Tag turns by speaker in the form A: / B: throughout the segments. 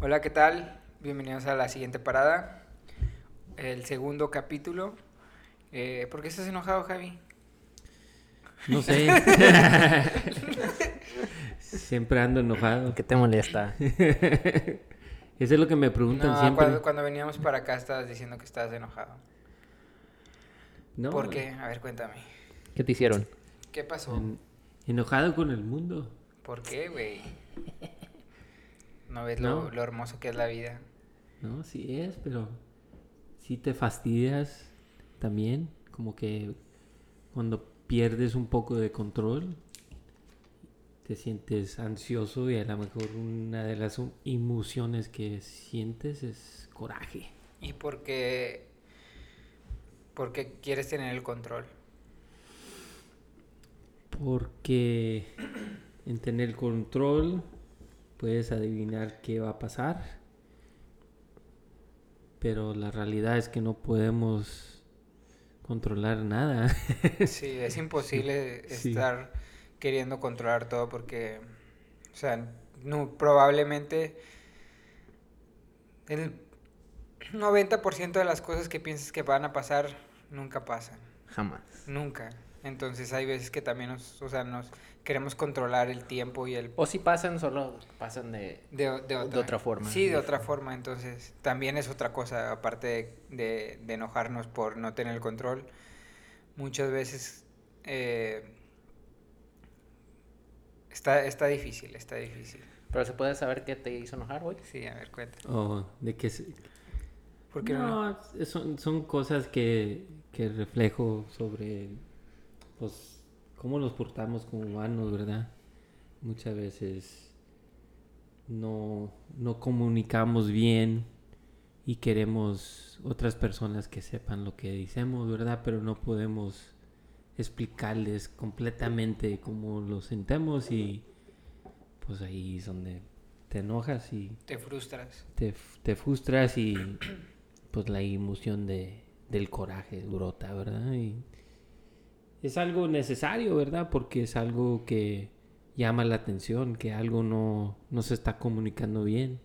A: Hola, ¿qué tal? Bienvenidos a la siguiente parada, el segundo capítulo. Eh, ¿Por qué estás enojado, Javi?
B: No sé. Siempre ando enojado.
C: ¿Qué te molesta?
B: Eso es lo que me preguntan
A: No,
B: siempre.
A: cuando, cuando veníamos para acá estabas diciendo que estabas enojado.
B: No,
A: ¿Por qué? A ver, cuéntame.
C: ¿Qué te hicieron?
A: ¿Qué pasó?
B: en- enojado con el mundo.
A: ¿Por qué, güey? ¿No ves
B: No.
A: Lo, lo hermoso que es la vida?
B: No, sí es, pero sí te fastidias también. Como que cuando pierdes un poco de control, te sientes ansioso y a lo mejor una de las emociones que sientes es coraje.
A: ¿Y por qué, por qué quieres tener el control?
B: Porque en tener control puedes adivinar qué va a pasar. Pero la realidad es que no podemos controlar nada.
A: Sí, es imposible
B: Sí.
A: estar queriendo controlar todo porque, o sea, no, probablemente el 90% de las cosas que piensas que van a pasar nunca pasan,
C: Jamás.
A: nunca. Entonces hay veces que también nos, o sea, nos queremos controlar el tiempo y el
C: O si pasan, solo pasan de...
A: de, de otra,
C: otra forma.
A: Sí, de otra forma. Entonces, también es otra cosa, aparte de, de- de enojarnos por no tener el control. Muchas veces eh, está, está difícil, está difícil.
C: Pero se puede saber qué te hizo enojar, güey.
A: Sí, a ver, cuenta.
B: o de que se-
A: ¿Por qué no?
B: no, son, son cosas que, que reflejo sobre pues, cómo nos portamos como humanos, ¿verdad? Muchas veces no, no comunicamos bien y queremos otras personas que sepan lo que decimos, ¿verdad? Pero no podemos explicarles completamente cómo lo sentemos y pues ahí es donde te enojas y
A: Te frustras.
B: te, te frustras y pues la emoción de, del coraje brota, ¿verdad? Y es algo necesario, ¿verdad? Porque es algo que llama la atención, que algo no, no se está comunicando bien.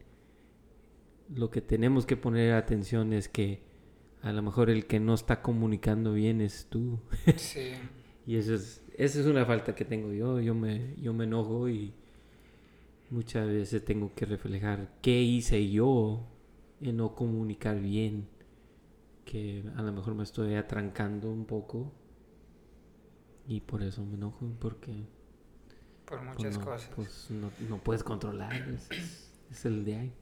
B: Lo que tenemos que poner atención es que a lo mejor el que no está comunicando bien es tú.
A: Sí.
B: Y eso es, esa es una falta que tengo yo. Yo me, yo me enojo y muchas veces tengo que reflejar qué hice yo en no comunicar bien. Que a lo mejor me estoy atrancando un poco. Y por eso me enojo, porque
A: Por
B: pues,
A: muchas
B: no,
A: cosas.
B: pues, no, no puedes controlar. Es, es- es el de ahí.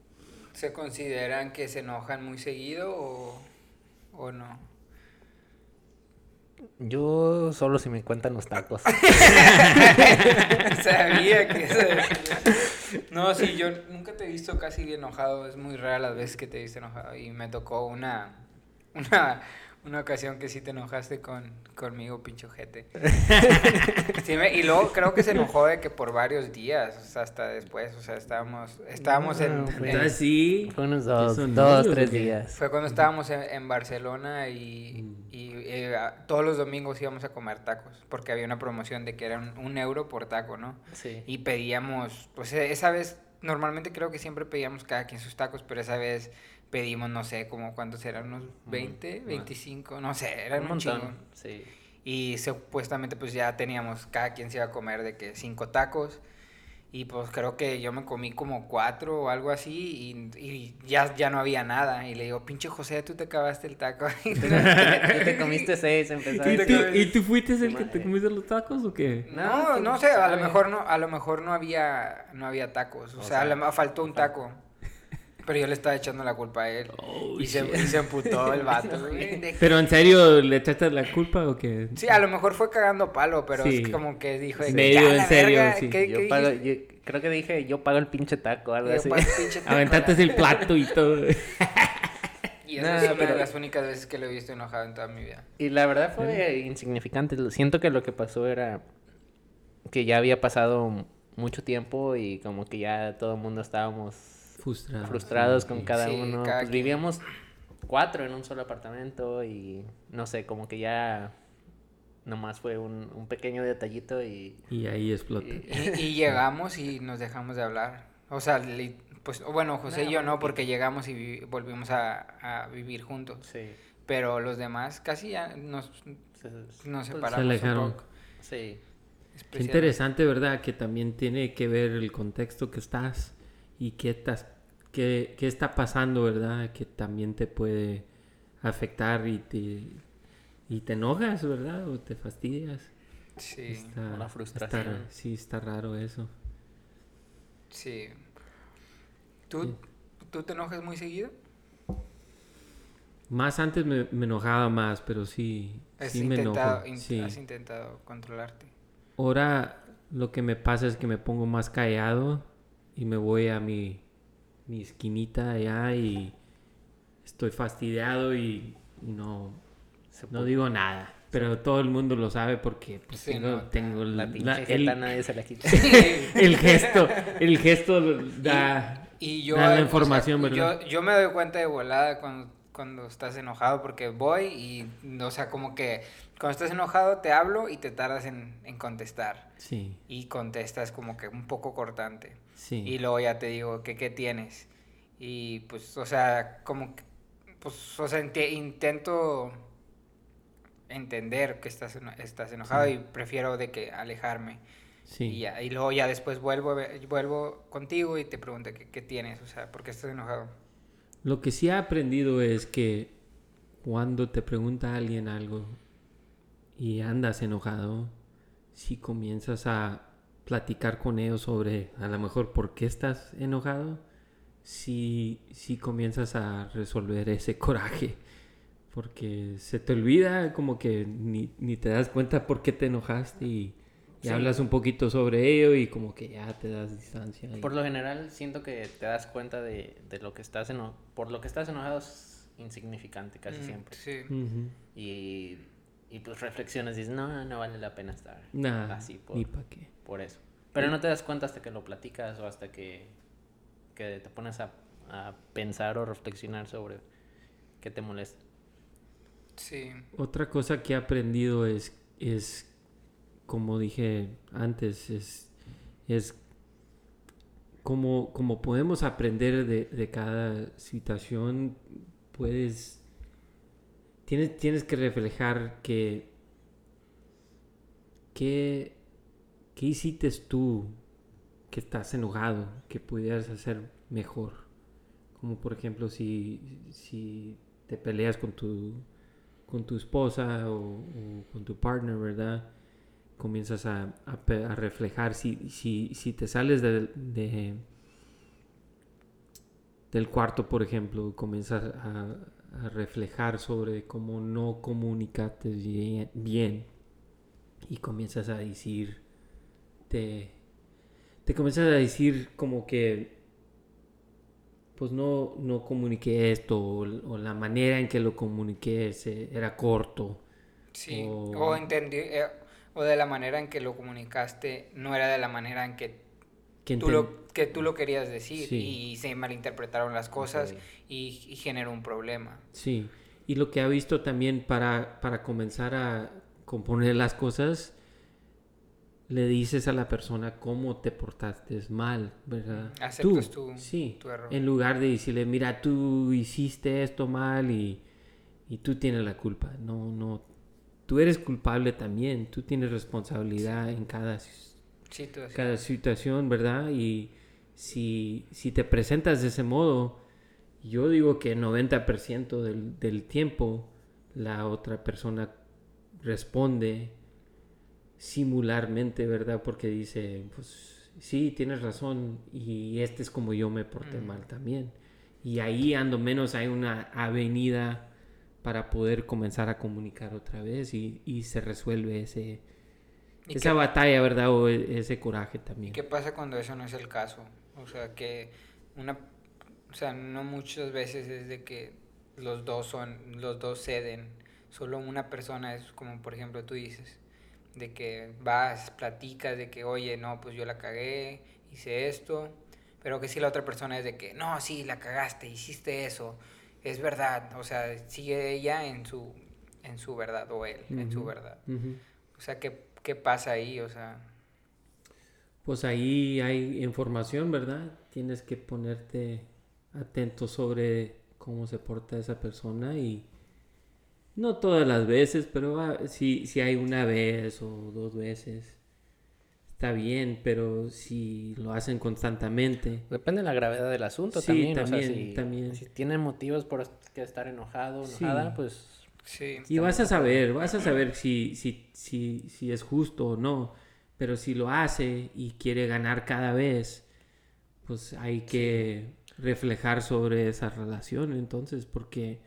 A: ¿Se consideran que se enojan muy seguido o, o no?
C: Yo solo si me cuentan los tacos.
A: Sabía que eso. No, sí, yo nunca te he visto casi enojado. Es muy rara las veces que te he visto enojado. Y me tocó una, una, una ocasión que sí te enojaste con, conmigo, pincho jete. Sí, me- y luego creo que se enojó de que por varios días, o sea, hasta después. O sea, estábamos, estábamos en,
C: No, fue-
A: en-
B: Entonces sí.
C: Fue unos dos, dos, tres días.
A: Fue cuando estábamos en, en Barcelona y,
B: Mm.
A: y, eh, todos los domingos íbamos a comer tacos. Porque había una promoción de que era un, un euro por taco, ¿no?
C: Sí.
A: Y pedíamos, pues e- esa vez, normalmente creo que siempre pedíamos cada quien sus tacos, pero esa vez pedimos, no sé, como cuántos eran, unos 20, 25, no sé, eran un,
C: un
A: chingo.
C: montón. Sí.
A: Y supuestamente pues ya teníamos, cada quien se iba a comer de que cinco tacos. Y pues creo que yo me comí como cuatro o algo así y, y ya, ya no había nada. Y le digo, pinche José, tú te acabaste el taco.
C: Tú te comiste seis,
B: ¿Y
C: empezaste.
B: tú, ¿Y tú fuiste el que te comiste los tacos o qué?
A: No, no sé, a lo mejor no, a lo mejor no había, no había tacos, o,
C: O
A: sea, a
C: sea,
A: faltó un taco. Pero yo le estaba echando la culpa a él.
B: Oh,
A: y, se, y se emputó el vato, güey.
B: ¿Pero en serio le echaste la culpa o qué?
A: Sí, a lo mejor fue cagando palo, pero
B: Sí.
A: es como que dijo que,
B: Medio
A: "Ya,
B: en serio,
A: verga,
B: sí.
A: ¿qué-
C: Yo
A: qué
C: pago,
A: dijiste?"
C: yo creo que dije, yo pago el pinche taco, algo
A: Yo,
C: así.
A: "Pues, pinche taco,
B: Aventaste
A: la-".
B: el plato y todo.
A: Y esa
C: No,
A: es una
C: pero-
A: de las únicas veces que lo he visto enojado en toda mi vida.
C: Y la verdad fue insignificante. Lo- Siento que lo que pasó era que ya había pasado mucho tiempo y como que ya todo el mundo estábamos
B: Frustrado.
C: frustrados con
B: sí.
C: cada
A: Sí,
C: uno.
A: cada
C: pues vivíamos cuatro en un solo apartamento y no sé, como que ya nomás fue un, un pequeño detallito y...
B: Y ahí explota.
A: Y, y llegamos y nos dejamos de hablar. O sea, li- Pues bueno, José y yo no, porque llegamos y vi- volvimos a, a vivir juntos.
C: Sí.
A: Pero los demás casi ya nos,
C: Se-
A: nos
C: pues,
A: separamos
B: alejaron.
A: un poco.
C: Sí.
B: Qué interesante, ¿verdad? Que también tiene que ver el contexto que estás y qué, estás, qué, qué está pasando, ¿verdad? Que también te puede afectar y te, y te enojas, ¿verdad? O te fastidias.
A: Sí,
B: Está-
C: la frustración.
B: está- sí, está raro eso.
A: sí. ¿Tú,
B: Sí.
A: ¿Tú te enojas muy seguido?
B: Más antes me, me enojaba más, pero sí,
A: Has,
B: sí me enojo.
A: in-
B: sí.
A: has intentado controlarte.
B: Ahora lo que me pasa es que me pongo más callado y me voy a mi, mi esquinita allá y estoy fastidiado y, y no, no digo nada. Pero todo el mundo lo sabe porque pues,
A: Se
B: tengo,
C: La
B: la- el-
C: nadie se la quita.
B: el gesto, el gesto da,
A: Y yo,
B: da la
A: o sea,
B: información, ¿verdad?
A: Yo, yo me doy cuenta de volada cuando, cuando estás enojado porque voy y, o sea, como que cuando estás enojado te hablo y te tardas en, en contestar.
B: Sí,
A: Y contestas como que un poco cortante.
B: Sí.
A: Y luego ya te digo que qué tienes. Y pues, o sea, como que, pues, o sea, inte- intento entender que estás, estás enojado
B: Sí.
A: y prefiero de que alejarme.
B: sí.
A: Y, ya, y luego ya después vuelvo, vuelvo contigo y te pregunto qué, qué tienes, o sea, ¿por qué estás enojado?
B: Lo que sí he aprendido es que cuando te pregunta alguien algo y andas enojado, si comienzas a platicar con ellos sobre a lo mejor por qué estás enojado, si, si comienzas a resolver ese coraje. Porque se te olvida como que ni, ni te das cuenta por qué te enojaste y, y
A: Sí.
B: hablas un poquito sobre ello y como que ya te das distancia. y-
C: Por lo general siento que te das cuenta de, de lo que estás eno por lo que estás enojado es insignificante casi
A: Mm,
C: siempre.
A: Sí.
B: Ujú.
C: Y, y pues reflexiones y dices, no, no vale la pena estar
B: Nah,
C: así por,
B: ni pa' qué.
C: Por eso. Pero no te das cuenta hasta que lo platicas o hasta que, que te pones a, a pensar o reflexionar sobre qué te molesta.
A: Sí.
B: Otra cosa que he aprendido es, es como dije antes, es, es como, como podemos aprender de, de cada situación, puedes, tienes, tienes que reflejar que, que, qué hiciste tú que estás enojado, que pudieras hacer mejor. Como por ejemplo si, si te peleas con tu, con tu esposa o, con tu partner, ¿verdad? Comienzas a, a reflejar si, si, si te sales de, de- del cuarto, por ejemplo, comienzas a, reflejar sobre cómo no comunicaste bien y comienzas a decir, te, te comienzas a decir como que pues no, no comuniqué esto o, o la manera en que lo comuniqué se- era corto.
A: Sí.
B: O-
A: O entendí, eh, o de la manera en que lo comunicaste, no era de la manera en que
B: Que
A: tú lo, que tú lo querías decir
B: Sí.
A: y se malinterpretaron las cosas y, y generó un problema.
B: Sí, y lo que ha visto también para, para comenzar a componer las cosas, le dices a la persona cómo te portaste mal, ¿verdad?
A: Aceptas
B: Tú,
A: tu-
B: sí,
A: tu error.
B: en lugar de decirle, mira, tú hiciste esto mal y, y tú tienes la culpa. No, no, tú eres culpable también, tú tienes responsabilidad en cada
A: Situación.
B: cada situación, ¿verdad? Y si, si te presentas de ese modo, yo digo que 90% del, del tiempo la otra persona responde simularmente, ¿verdad? Porque dice, pues sí, tienes razón y este es como yo me porté
A: Mm.
B: mal también. Y ahí ando menos hay una avenida para poder comenzar a comunicar otra vez y, y se resuelve ese,
A: ¿Y
B: esa
A: qué-
B: batalla, ¿verdad? O e- ese coraje también.
A: ¿Qué pasa cuando eso no es el caso? O sea, que una, o sea, no muchas veces es de que los dos son, los dos ceden, solo una persona es como por ejemplo tú dices, de que vas, platicas de que, oye, no, pues yo la cagué, hice esto, pero que si la otra persona es de que, no, sí, la cagaste, hiciste eso, es verdad, o sea, sigue ella en su, en su verdad o él, en su verdad. O sea, ¿qué, qué pasa ahí? O sea,
B: Pues ahí hay información, ¿verdad? tienes que ponerte atento sobre cómo se porta esa persona y no todas las veces, pero si, si hay una vez o dos veces, está bien, pero si lo hacen constantemente.
C: Depende de la gravedad del asunto también. si, también. si tienen motivos por estar enojado o enojada, pues...
B: Sí, y vas a saber, vas a saber si, si, si, si es justo o no, pero si lo hace y quiere ganar cada vez, pues hay que reflejar sobre esa relación entonces, porque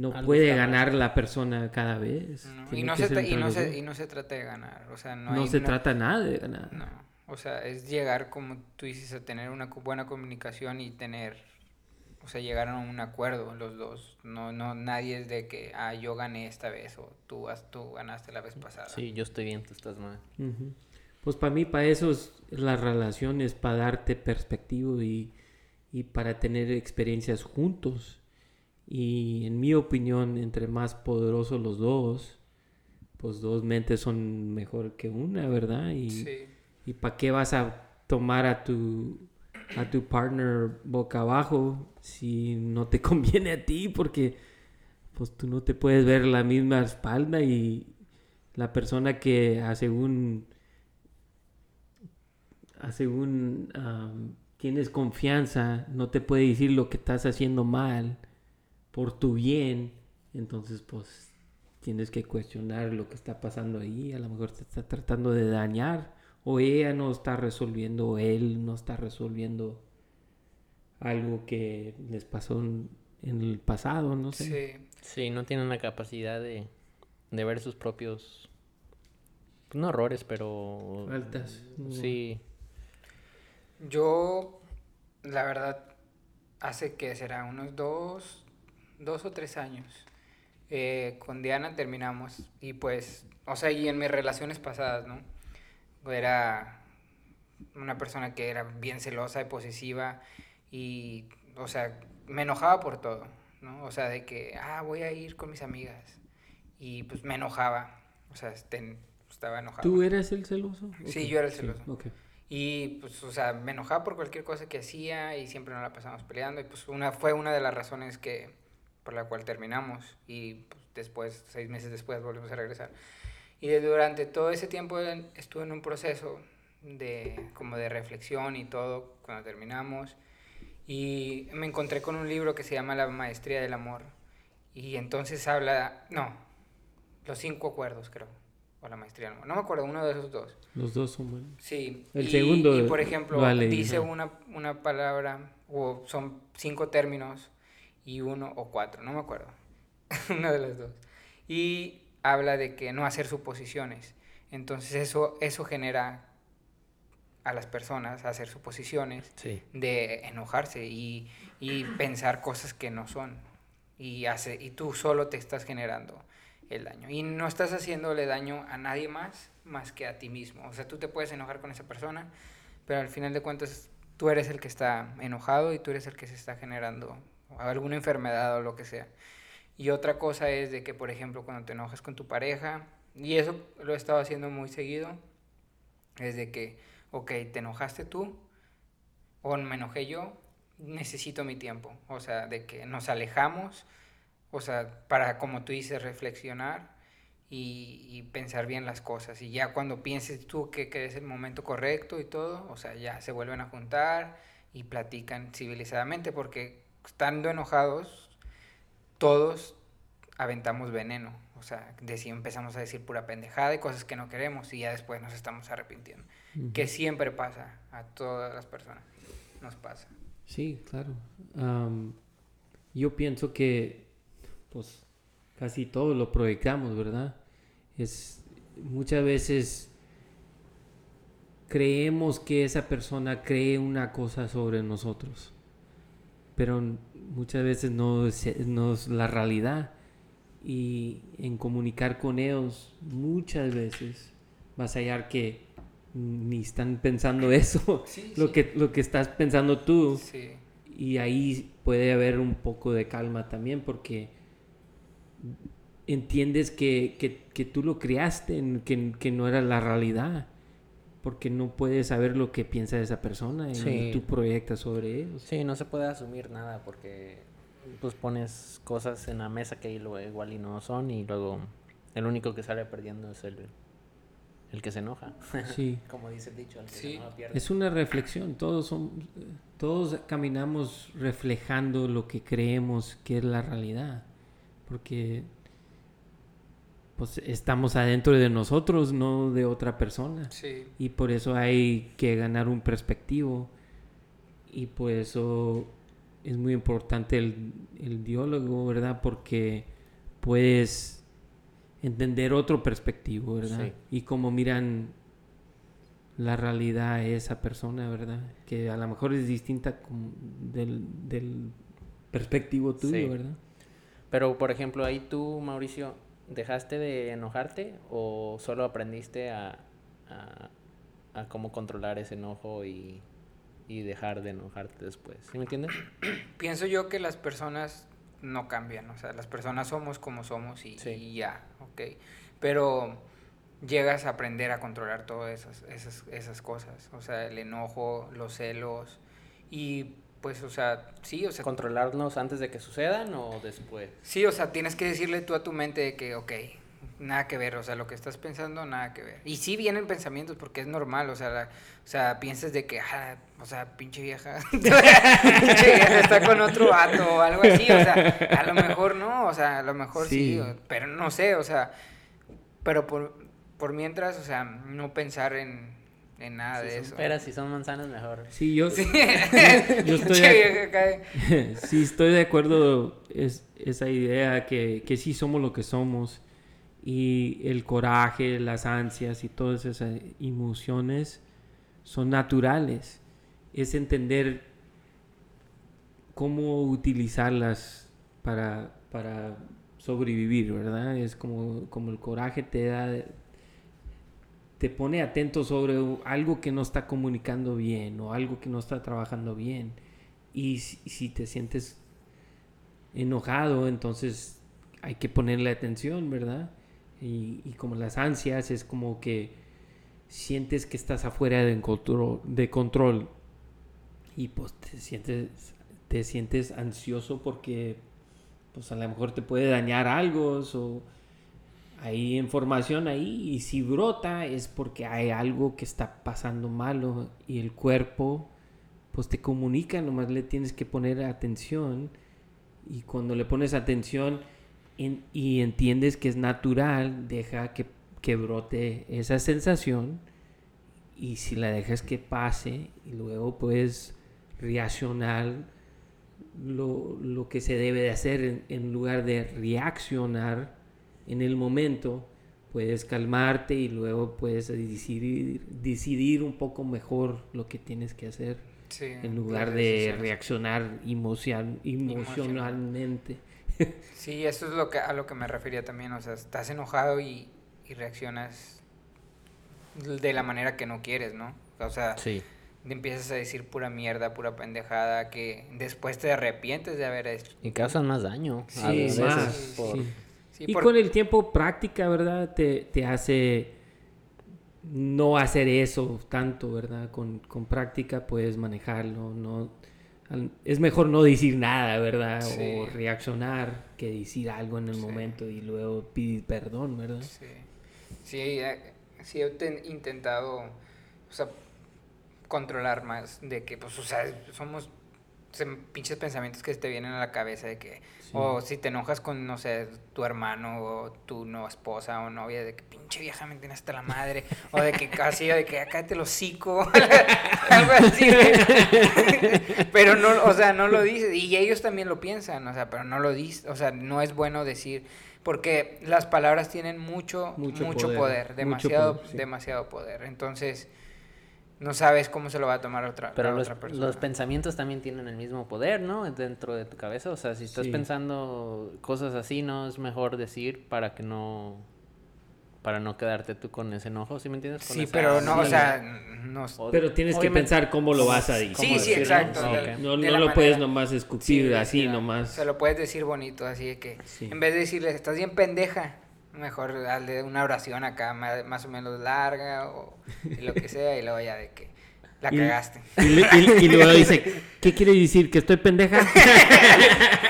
B: no puede ganar la persona cada vez.
A: Y, no se y, no se, y, no se, trata de ganar, o sea, no,
B: no se trata nada de ganar.
A: No, o sea, es llegar, como tú dices, a tener una buena comunicación y tener, o sea, llegar a un acuerdo los dos. No, no, nadie es de que, ah, yo gané esta vez o tú, tú ganaste la vez pasada.
C: Sí, yo estoy bien, tú estás mal.
B: Pues para mí, para eso es las relaciones, para darte perspectiva y, y para tener experiencias juntos y en mi opinión, entre más poderosos los dos, pues dos mentes son mejor que una, ¿verdad? Y, ¿y para qué vas a tomar a tu, a tu partner boca abajo si no te conviene a ti? Porque pues tú no te puedes ver la misma espalda y la persona que a según, a según tienes confianza no te puede decir lo que estás haciendo mal por tu bien, entonces pues tienes que cuestionar lo que está pasando ahí, a lo mejor te está tratando de dañar o ella no está resolviendo o él no está resolviendo algo que les pasó en, el pasado, no sé.
C: Sí, sí no tienen la capacidad de, de ver sus propios, no errores, pero...
B: Altas.
C: Sí.
A: Yo, la verdad, hace que será unos dos, dos o tres años. Eh, con Diana terminamos y pues, o sea, y en mis relaciones pasadas, ¿no? Era una persona que era bien celosa y posesiva y, o sea, me enojaba por todo, ¿no? O sea, de que, ah, voy a ir con mis amigas y pues me enojaba, o sea, estaba enojado.
B: ¿Tú eras el celoso?
A: Sí, yo era el celoso. Y pues, o sea, me enojaba por cualquier cosa que hacía y siempre nos la pasamos peleando y pues una, fue una de las razones que por la cual terminamos y pues, después, seis meses después, volvimos a regresar. Y durante todo ese tiempo estuve en un proceso de, como de reflexión y todo cuando terminamos. Y me encontré con un libro que se llama La Maestría del Amor. Y entonces habla, no, los cinco acuerdos creo, o la Maestría del Amor. No me acuerdo, uno de esos dos.
B: Los dos son buenos.
A: Sí.
B: El segundo.
A: Y por ejemplo, dice una, una palabra, o son cinco términos y uno o cuatro, no me acuerdo, una de las dos. Y habla de que no hacer suposiciones. Entonces eso, eso genera a las personas hacer suposiciones de enojarse y, y, pensar cosas que no son. Y, hace, y tú solo te estás generando el daño. Y no estás haciéndole daño a nadie más más que a ti mismo. O sea, tú te puedes enojar con esa persona, pero al final de cuentas tú eres el que está enojado y tú eres el que se está generando alguna enfermedad o lo que sea. Y otra cosa es de que, por ejemplo, cuando te enojas con tu pareja, y eso lo he estado haciendo muy seguido, es de que, ok, te enojaste tú, o me enojé yo, necesito mi tiempo. O sea, de que nos alejamos, o sea, para, como tú dices, reflexionar y, pensar bien las cosas. Y ya cuando pienses tú que, que, es el momento correcto y todo, o sea, ya se vuelven a juntar y platican civilizadamente, porque estando enojados, todos aventamos veneno. O sea, empezamos a decir pura pendejada y cosas que no queremos y ya después nos estamos arrepintiendo. Que siempre pasa a todas las personas. Nos pasa.
B: Sí, claro. yo pienso que, pues, casi todo lo proyectamos, ¿verdad? Es muchas veces creemos que esa persona cree una cosa sobre nosotros pero muchas veces no es, la realidad. Y en comunicar con ellos, muchas veces vas a hallar que ni están pensando eso, lo, Que, lo que estás pensando tú. Y ahí puede haber un poco de calma también porque entiendes que, que, que tú lo creaste, que, que, no era la realidad. Porque no puedes saber lo que piensa esa persona y
C: Sí.
B: tú proyectas sobre ellos.
C: Sí, no se puede asumir nada porque pues pones cosas en la mesa que igual y no son y luego el único que sale perdiendo es el, el que se enoja.
B: Sí.
C: Como dice el dicho, el que
A: Sí.
C: se enoja pierde.
B: Es una reflexión, todos son, todos caminamos reflejando lo que creemos que es la realidad, porque pues estamos adentro de nosotros, no de otra persona,
A: Sí.
B: y por eso hay que ganar un perspectivo, y por eso es muy importante el, el diálogo, ¿verdad? Porque puedes entender otro perspectivo, ¿verdad?
C: Sí.
B: Y cómo miran la realidad a esa persona, ¿verdad? Que a lo mejor es distinta del, del perspectivo tuyo,
C: Sí.
B: ¿verdad?
C: Pero por ejemplo, ahí tú, Mauricio, ¿dejaste de enojarte o solo aprendiste a, a, a cómo controlar ese enojo y, y dejar de enojarte después? ¿Sí me entiendes?
A: Pienso yo que las personas no cambian, o sea, las personas somos como somos y,
C: Sí.
A: y ya, ok. Pero llegas a aprender a controlar todas esas, esas, esas cosas, o sea, el enojo, los celos y pues, o sea, sí, o sea,
C: ¿Controlarnos antes de que sucedan o después?
A: sí, o sea, tienes que decirle tú a tu mente de que, ok, nada que ver, o sea, lo que estás pensando, nada que ver. Y sí vienen pensamientos porque es normal, o sea, la- o sea, piensas de que, ah, o sea, pinche vieja, pinche vieja está con otro vato o algo así, o sea, a lo mejor no, o sea, a lo mejor sí, pero no sé, o sea, pero por, por mientras, o sea, no pensar en, en nada
C: si
A: de
C: son
A: eso.
C: peras, si son manzanas, mejor.
B: Sí, yo,
A: Sí.
B: yo estoy de- sí, estoy de acuerdo es esa idea que, que sí somos lo que somos y el coraje, las ansias y todas esas emociones son naturales. Es entender cómo utilizarlas para, para sobrevivir, ¿verdad? Es como, como el coraje te da, te pone atento sobre algo que no está comunicando bien o algo que no está trabajando bien. Y si, te sientes enojado, entonces hay que ponerle atención, ¿verdad? Y, como las ansias es como que sientes que estás afuera de control, de control y pues te sientes, te sientes ansioso porque pues a lo mejor te puede dañar algo hay información ahí y si brota es porque hay algo que está pasando malo y el cuerpo pues te comunica, nomás le tienes que poner atención y cuando le pones atención en- y entiendes que es natural, deja que, que brote esa sensación y si la dejas que pase y luego puedes reaccionar lo, lo que se debe de hacer en, en lugar de reaccionar en el momento, puedes calmarte y luego puedes decidir, decidir un poco mejor lo que tienes que hacer
A: Sí,
B: en lugar de reaccionar emocional, emocionalmente.
A: Sí, eso es lo que, a lo que me refería también, o sea, estás enojado y, y reaccionas de la manera que no quieres, ¿no? O sea,
C: Sí.
A: te empiezas a decir pura mierda, pura pendejada, que después te arrepientes de haber hecho.
C: Y causan más daño. a
B: Sí,
C: veces
B: más,
C: por-
B: sí.
A: Sí,
B: y
A: por-
B: con el tiempo práctica, ¿verdad? Te, te hace no hacer eso tanto, ¿verdad? Con, con práctica puedes manejarlo, no... Es mejor no decir nada, ¿verdad?
A: Sí.
B: O reaccionar que decir algo en el
A: Sí.
B: momento y luego pedir perdón, ¿verdad?
A: Sí, sí, eh, sí he ten- intentado, o sea, controlar más de que, pues, o sea, somos se- pinches pensamientos que te vienen a la cabeza de que,
B: Sí.
A: o si te enojas con, no sé, tu hermano o tu nueva esposa o novia, de que pinche vieja me tiene hasta la madre, o de que casi, de que acá te lo hocico, algo así. pero no, o sea, no lo dices, y ellos también lo piensan, o sea, pero no lo dices, o sea, no es bueno decir, porque las palabras tienen mucho,
B: Mucho
A: mucho,
B: poder,
A: poder,
B: mucho
A: demasiado,
B: poder, sí.
A: demasiado poder. Entonces, no sabes cómo se lo va a tomar otra,
C: Pero
A: la
C: los,
A: otra persona.
C: los pensamientos también tienen el mismo poder, ¿no? Dentro de tu cabeza. O sea, si estás
B: Sí.
C: pensando cosas así, no es mejor decir para que no. Para no quedarte tú con ese enojo, ¿sí me entiendes? Con
A: Sí,
C: esa
A: pero no, o sea, no...
B: Pero tienes que pensar cómo lo vas a decir.
C: ¿Cómo
A: Sí, sí,
C: decirlo?
A: exacto.
B: No, no
A: la
B: lo puedes nomás
A: Sí,
B: escupir
A: de-
B: así nomás.
A: Se lo puedes decir bonito, así de que
B: Sí.
A: en vez de decirle, estás bien pendeja, Mejor darle una oración acá ma- más o menos larga o lo que sea y luego ya de que la
B: Y-
A: cagaste.
B: Y, le- y- y luego dice, ¿qué quiere decir? ¿Que estoy pendeja?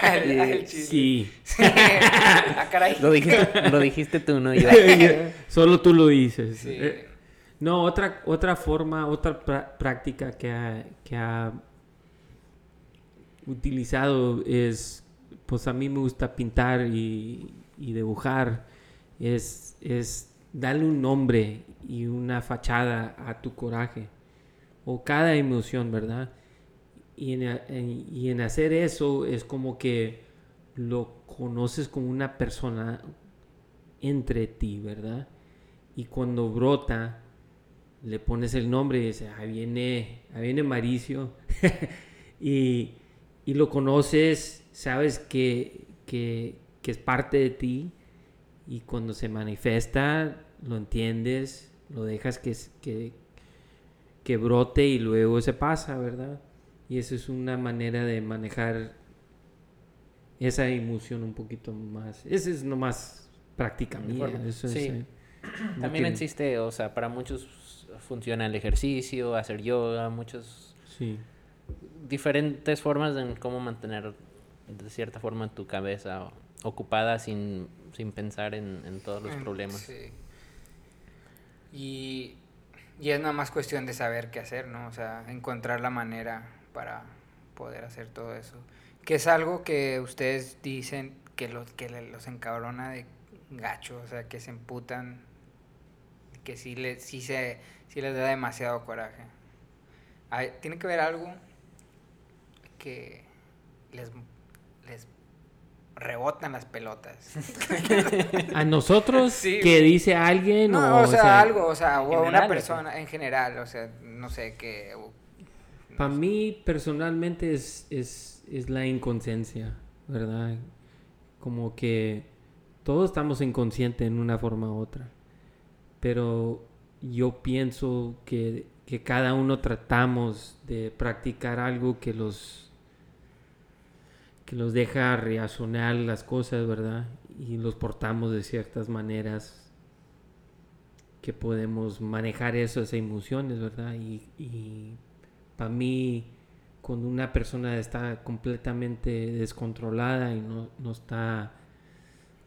A: Al- al chile.
B: sí.
A: ah, caray.
C: Lo dijiste, lo dijiste tú, ¿no? Yo.
B: Solo tú lo dices.
A: Sí.
B: Eh, No, otra, otra forma, otra pra- práctica que ha, que ha utilizado es, pues a mí me gusta pintar y, y dibujar, es, es darle un nombre y una fachada a tu coraje o cada emoción, ¿verdad? Y en, y en hacer eso es como que lo conoces como una persona entre ti, ¿verdad? Y cuando brota, le pones el nombre y dices, ahí viene, ahí viene Maricio. y, y lo conoces, sabes que, que, que es parte de ti. Y cuando se manifiesta, lo entiendes, lo dejas que, que, que brote y luego se pasa, ¿verdad? Y eso es una manera de manejar esa emoción un poquito más. Esa es nomás práctica mía. Eso es,
C: Sí.
B: eh,
C: También existe, o sea, para muchos funciona el ejercicio, hacer yoga, muchos
B: Sí.
C: diferentes formas de cómo mantener de cierta forma tu cabeza ocupada sin, sin pensar en, en todos los problemas.
A: Sí. Y, y es nada más cuestión de saber qué hacer, ¿no? O sea, encontrar la manera para poder hacer todo eso. Que es algo que ustedes dicen que los, que los encabrona de gacho, o sea, que se emputan, que sí, le, sí, se, sí les da demasiado coraje. Hay- tiene que ver algo que les, les rebotan las pelotas.
B: A nosotros
A: Sí,
B: que dice alguien
A: No,
B: o,
A: o sea, algo, o sea, o a una persona en general, o sea, no sé qué.
B: Para mí personalmente es, es, es la inconsciencia, ¿verdad? Como que todos estamos inconscientes en una forma u otra. Pero yo pienso que, que cada uno tratamos de practicar algo que los que los deja reaccionar las cosas, ¿verdad? Y los portamos de ciertas maneras que podemos manejar esas emociones, ¿verdad? Y, y para mí, cuando una persona está completamente descontrolada y no, no está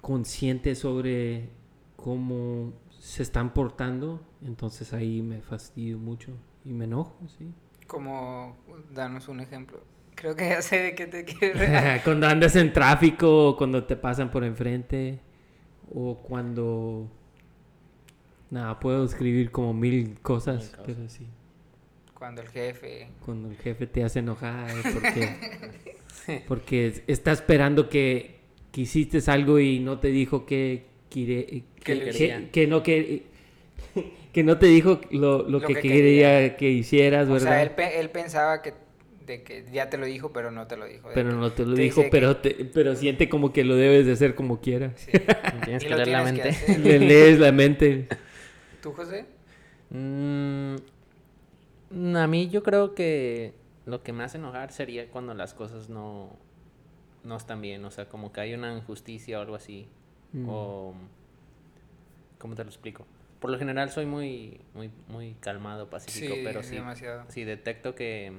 B: consciente sobre cómo se están portando, entonces ahí me fastidio mucho y me enojo, sí.
A: Como, danos un ejemplo. Creo que ya sé de qué te quieres.
B: cuando andas en tráfico, o cuando te pasan por enfrente, o cuando... Nada, puedo escribir como mil cosas,
C: Mil cosas.
B: pero sí.
A: Cuando el jefe.
B: Cuando el jefe te hace enojar, porque, porque está esperando que, que hiciste algo y no te dijo que, quiere-
A: Que
B: que, que-
C: quería.
B: que no que, que no te dijo lo, lo
A: Lo
B: que,
A: que
B: quería,
A: quería.
B: que hicieras,
A: O
B: ¿verdad?
A: sea, él, él pensaba que, de que ya te lo dijo, pero no te lo dijo.
B: pero no te lo
A: te
B: dijo, pero, te- pero siente como que lo debes de hacer como quieras.
A: Sí.
C: Tienes
A: Y
C: que leer la mente.
B: Le lees la mente.
A: ¿Tú, José?
C: Mm, a mí yo creo que lo que me hace enojar sería cuando las cosas no, no están bien, o sea, como que hay una injusticia o algo así.
B: Mm.
C: O ¿cómo te lo explico? Por lo general soy muy muy muy calmado, pacífico,
A: Sí,
C: pero sí
A: demasiado.
C: si detecto que,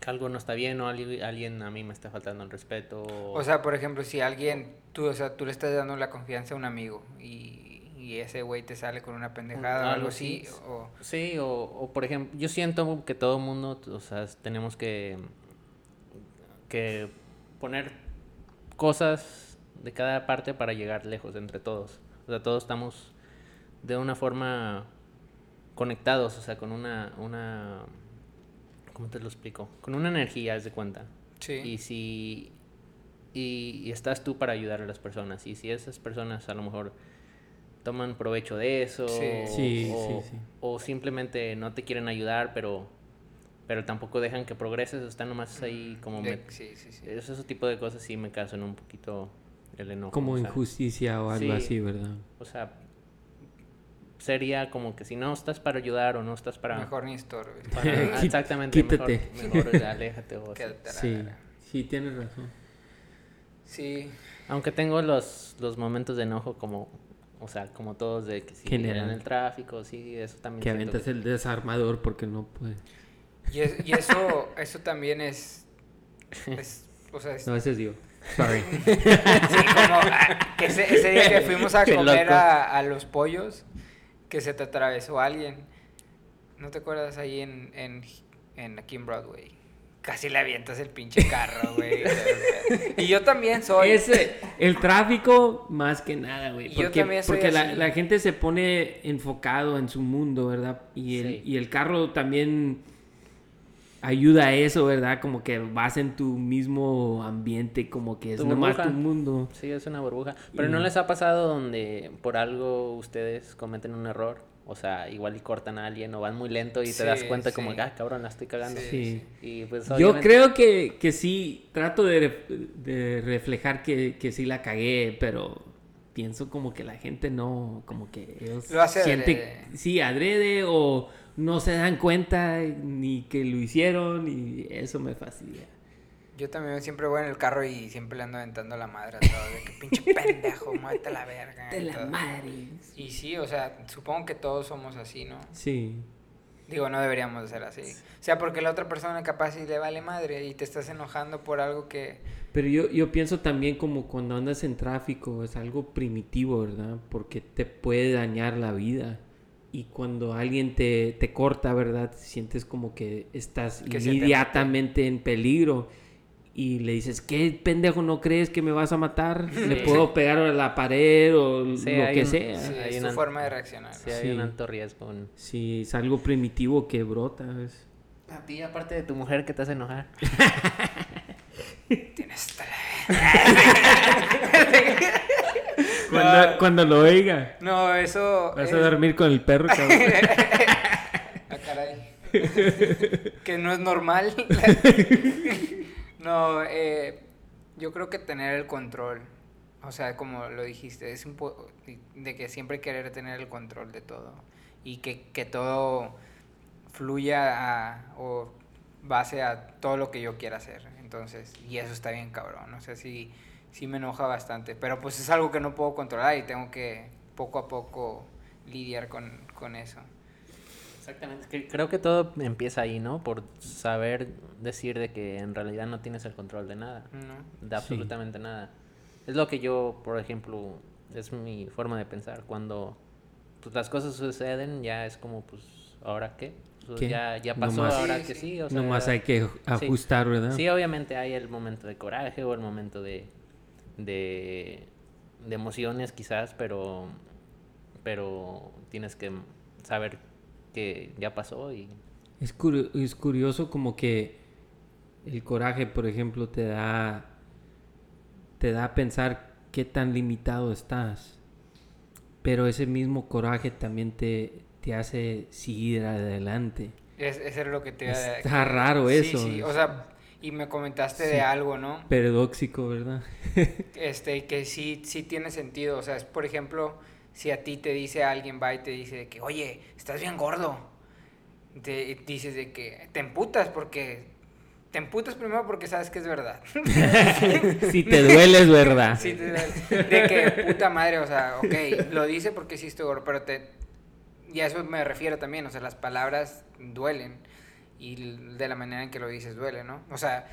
C: que algo no está bien o alguien, a mí me está faltando el respeto
A: O sea, por ejemplo, si alguien, tú, o sea, tú le estás dando la confianza a un amigo y, y ese güey te sale con una pendejada o
C: Algo
A: así,
C: así.
A: o...
C: Sí, o, o por ejemplo, yo siento que todo mundo, o sea, tenemos que, que poner cosas de cada parte para llegar lejos entre todos. O sea, todos estamos de una forma conectados, o sea, con una, una, ¿cómo te lo explico? Con una energía, haz de cuenta.
A: Sí.
C: Y si y, y estás tú para ayudar a las personas. Y si esas personas a lo mejor toman provecho de eso
A: Sí.
C: o,
B: Sí,
C: o-
B: sí, sí.
C: o simplemente no te quieren ayudar, pero pero tampoco dejan que progreses, están nomás ahí como
A: De-
C: me-
A: sí, sí, sí.
C: ese ese tipo de cosas sí me causan un poquito el enojo.
B: Como
C: o sea,
B: injusticia o algo
C: sí.
B: así, ¿verdad?
C: O sea, sería como que si no estás para ayudar o no estás para,
A: Mejor ni estorbes.
C: para- exactamente,
B: quítate.
C: mejor, mejor aléjate
A: la
B: Sí, sí, tienes razón.
A: Sí,
C: Aunque tengo los, los momentos de enojo como O sea, como todos de que si
B: General.
C: en el tráfico, sí, eso también.
B: Que aventas el desarmador porque no puede.
A: Y, es- y eso, eso también es, es- o sea, es-
B: No, ese es yo. Sorry.
A: sí, como ah, que ese, ese día que fuimos a
C: Qué
A: comer a los pollos, que se te atravesó alguien. ¿No te acuerdas ahí en, en, en aquí en Broadway? Casi le avientas el pinche carro, güey. y yo también soy.
B: Ese, el tráfico más que nada, güey.
A: Y yo
B: Porque,
A: también soy
B: porque la, la gente se pone enfocado en su mundo, ¿verdad? Y el,
C: Sí.
B: y el carro también ayuda a eso, ¿verdad? Como que vas en tu mismo ambiente, como que es nomás tu mundo.
C: Sí, es una burbuja. Pero ¿no les ha pasado donde por algo ustedes cometen un error? O sea, igual y cortan a alguien o van muy lento y te das
A: Sí,
C: cuenta como,
A: sí.
C: ah, cabrón, la estoy cagando.
A: Sí,
B: Sí.
C: Y pues
B: Yo creo que, que sí, trato de, de reflejar que, que sí la cagué, pero pienso como que la gente no, como que ellos
A: Lo hace
B: sienten,
A: adrede.
B: sí, adrede o no se dan cuenta ni que lo hicieron y eso me fastidia.
A: Yo también siempre voy en el carro y siempre le ando aventando la madre a. De que pinche pendejo, muévete la verga. y todo.
B: madre.
A: Y sí, o sea, supongo que todos somos así, ¿no?
B: Sí,
A: Digo, no deberíamos de ser así. O sea, porque la otra persona capaz y le vale madre y te estás enojando por algo que...
B: pero yo, yo pienso también como cuando andas en tráfico es algo primitivo, ¿verdad? Porque te puede dañar la vida. Y cuando alguien te, te corta, ¿verdad? Sientes como que estás
A: Que
B: inmediatamente en peligro. Y le dices, ¿qué pendejo no crees que me vas a matar? Le puedo pegar a la pared o
C: Sí,
B: lo que
C: un-
B: sea.
A: Sí,
C: hay
A: es
C: una-
A: su forma de reaccionar.
C: Sí, hay
B: Sí.
C: un alto riesgo.
B: Sí, es algo primitivo que brota. ¿ves?
C: A ti, aparte de tu mujer, que te hace enojar?
A: Tienes...
B: Cuando, cuando lo oiga,
A: No, eso...
B: vas
A: es-
B: a dormir con el perro, cabrón.
A: Ah, caray. que no es normal. no, eh, yo creo que tener el control. O sea, como lo dijiste, es un po de que siempre querer tener el control de todo. Y que, que todo fluya a, o base a todo lo que yo quiera hacer. Entonces, y eso está bien cabrón. O sea, sí, sí me enoja bastante. Pero pues es algo que no puedo controlar y tengo que poco a poco lidiar con, con eso.
C: Exactamente. Creo que todo empieza ahí, ¿no? Por saber decir de que en realidad no tienes el control de nada.
A: ¿no?
C: De absolutamente nada. Es lo que yo, por ejemplo, es mi forma de pensar. Cuando pues, las cosas suceden, ya es como, pues, ¿ahora qué? Pues,
B: ¿Qué?
C: Ya, ya pasó,
B: Nomás-
C: ahora
A: Sí,
C: que
A: sí.
C: sí. O sea,
B: Nomás hay que ajustar, ¿verdad?
C: Sí, obviamente hay el momento de coraje o el momento de, de, de emociones quizás, pero, pero tienes que saber que ya pasó y
B: Es, curio- es curioso como que el coraje, por ejemplo, te da te da a pensar qué tan limitado estás. Pero ese mismo coraje también te, te hace seguir adelante.
A: Es, eso era lo que te
B: Está raro
A: Sí,
B: eso.
A: Sí, o sea, y me comentaste
B: Sí.
A: de algo, ¿no?
B: Paradóxico, ¿verdad?
A: Este, que sí, sí tiene sentido. O sea, es, por ejemplo, si a ti te dice alguien, va y te dice de que, oye, estás bien gordo. Te dices de que te emputas porque... Te emputas primero porque sabes que es verdad.
B: si te duele es verdad.
A: Sí, te- de que puta madre, o sea, ok, lo dice porque sí estoy gordo, pero te... Y a eso me refiero también, o sea, las palabras duelen y de la manera en que lo dices duele, ¿no? O sea,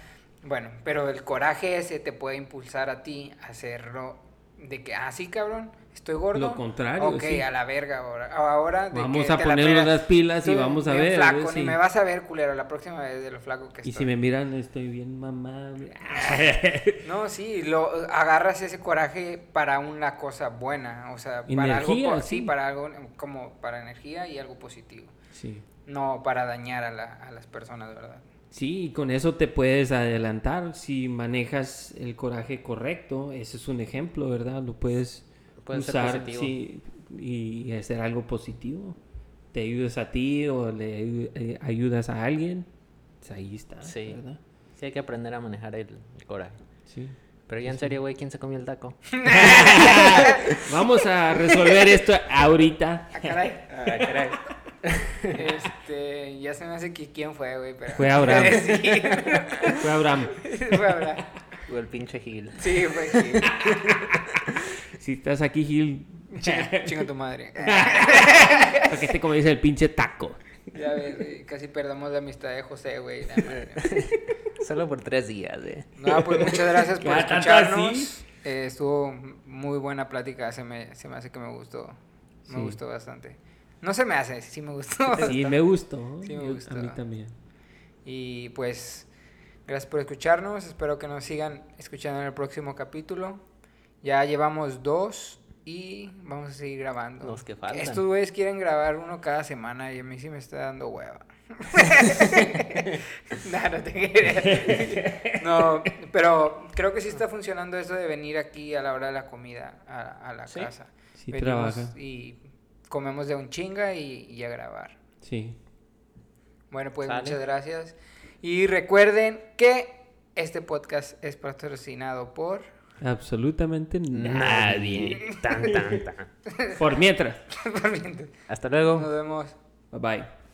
A: bueno, pero el coraje ese te puede impulsar a ti a hacerlo de que, ah, sí, cabrón, estoy gordo.
B: Lo contrario,
A: Ok,
B: sí.
A: a la verga ahora. Ahora de
B: Vamos
A: que
B: a
A: la
B: ponernos
A: pelas.
B: las pilas y vamos a ver.
A: flaco,
B: sí.
A: ni me vas a ver, culero, la próxima vez de lo flaco que
B: Y
A: estoy.
B: si me miran, estoy bien mamá.
A: No, sí, lo agarras ese coraje para una cosa buena, o sea, para algo
B: Energía,
A: po- sí,
B: sí.
A: para algo como para energía y algo positivo,
B: Sí.
A: No para dañar a, la- a las personas, ¿verdad?
B: Sí, y con eso te puedes adelantar. Si manejas el coraje correcto, ese es un ejemplo, ¿verdad? Lo puedes usar sí, y hacer algo positivo. Te ayudas a ti o le eh, ayudas a alguien. pues ahí está,
C: Sí.
B: ¿verdad?
C: sí hay que aprender a manejar el, el coraje.
B: Sí.
C: Pero ya en serio, güey, ¿quién se comió el taco?
B: Vamos a resolver esto ahorita.
A: Ah, caray. Este, ya se me hace que quién fue, güey, pero...
B: Fue Abraham.
A: sí,
B: Fue Abraham.
A: fue Abraham.
C: O el pinche Gil.
A: Sí, fue Gil.
B: Si estás aquí, Gil,
A: Chinga, chinga tu madre.
B: Porque este como dice el pinche taco.
A: Ya ves, güey, casi perdamos la amistad de José, güey. la madre.
C: Solo por tres días, eh.
A: No, pues muchas gracias por
B: Ya, tanto
A: escucharnos.
B: así.
A: Eh, estuvo muy buena plática, se me, se me hace que me gustó. Me
B: Sí.
A: gustó bastante. No se me hace, sí me gustó.
B: Sí, me gustó.
A: Sí, me gustó.
B: A mí también.
A: Y pues, gracias por escucharnos. Espero que nos sigan escuchando en el próximo capítulo. Ya llevamos dos y vamos a seguir grabando.
C: Los que faltan.
A: Estos güeyes quieren grabar uno cada semana y a mí sí me está dando hueva. no, no te. No, pero creo que sí está funcionando eso de venir aquí a la hora de la comida a, a la
C: Sí.
A: casa.
B: Sí
A: Venimos
B: trabaja.
A: Y comemos de un chinga y, y a grabar.
B: Sí.
A: Bueno, pues
C: Sale.
A: muchas gracias. Y recuerden que este podcast es patrocinado por...
B: Absolutamente nadie.
C: Tan, tan, tan.
B: Por mientras.
C: Hasta luego.
A: Nos vemos.
B: Bye bye.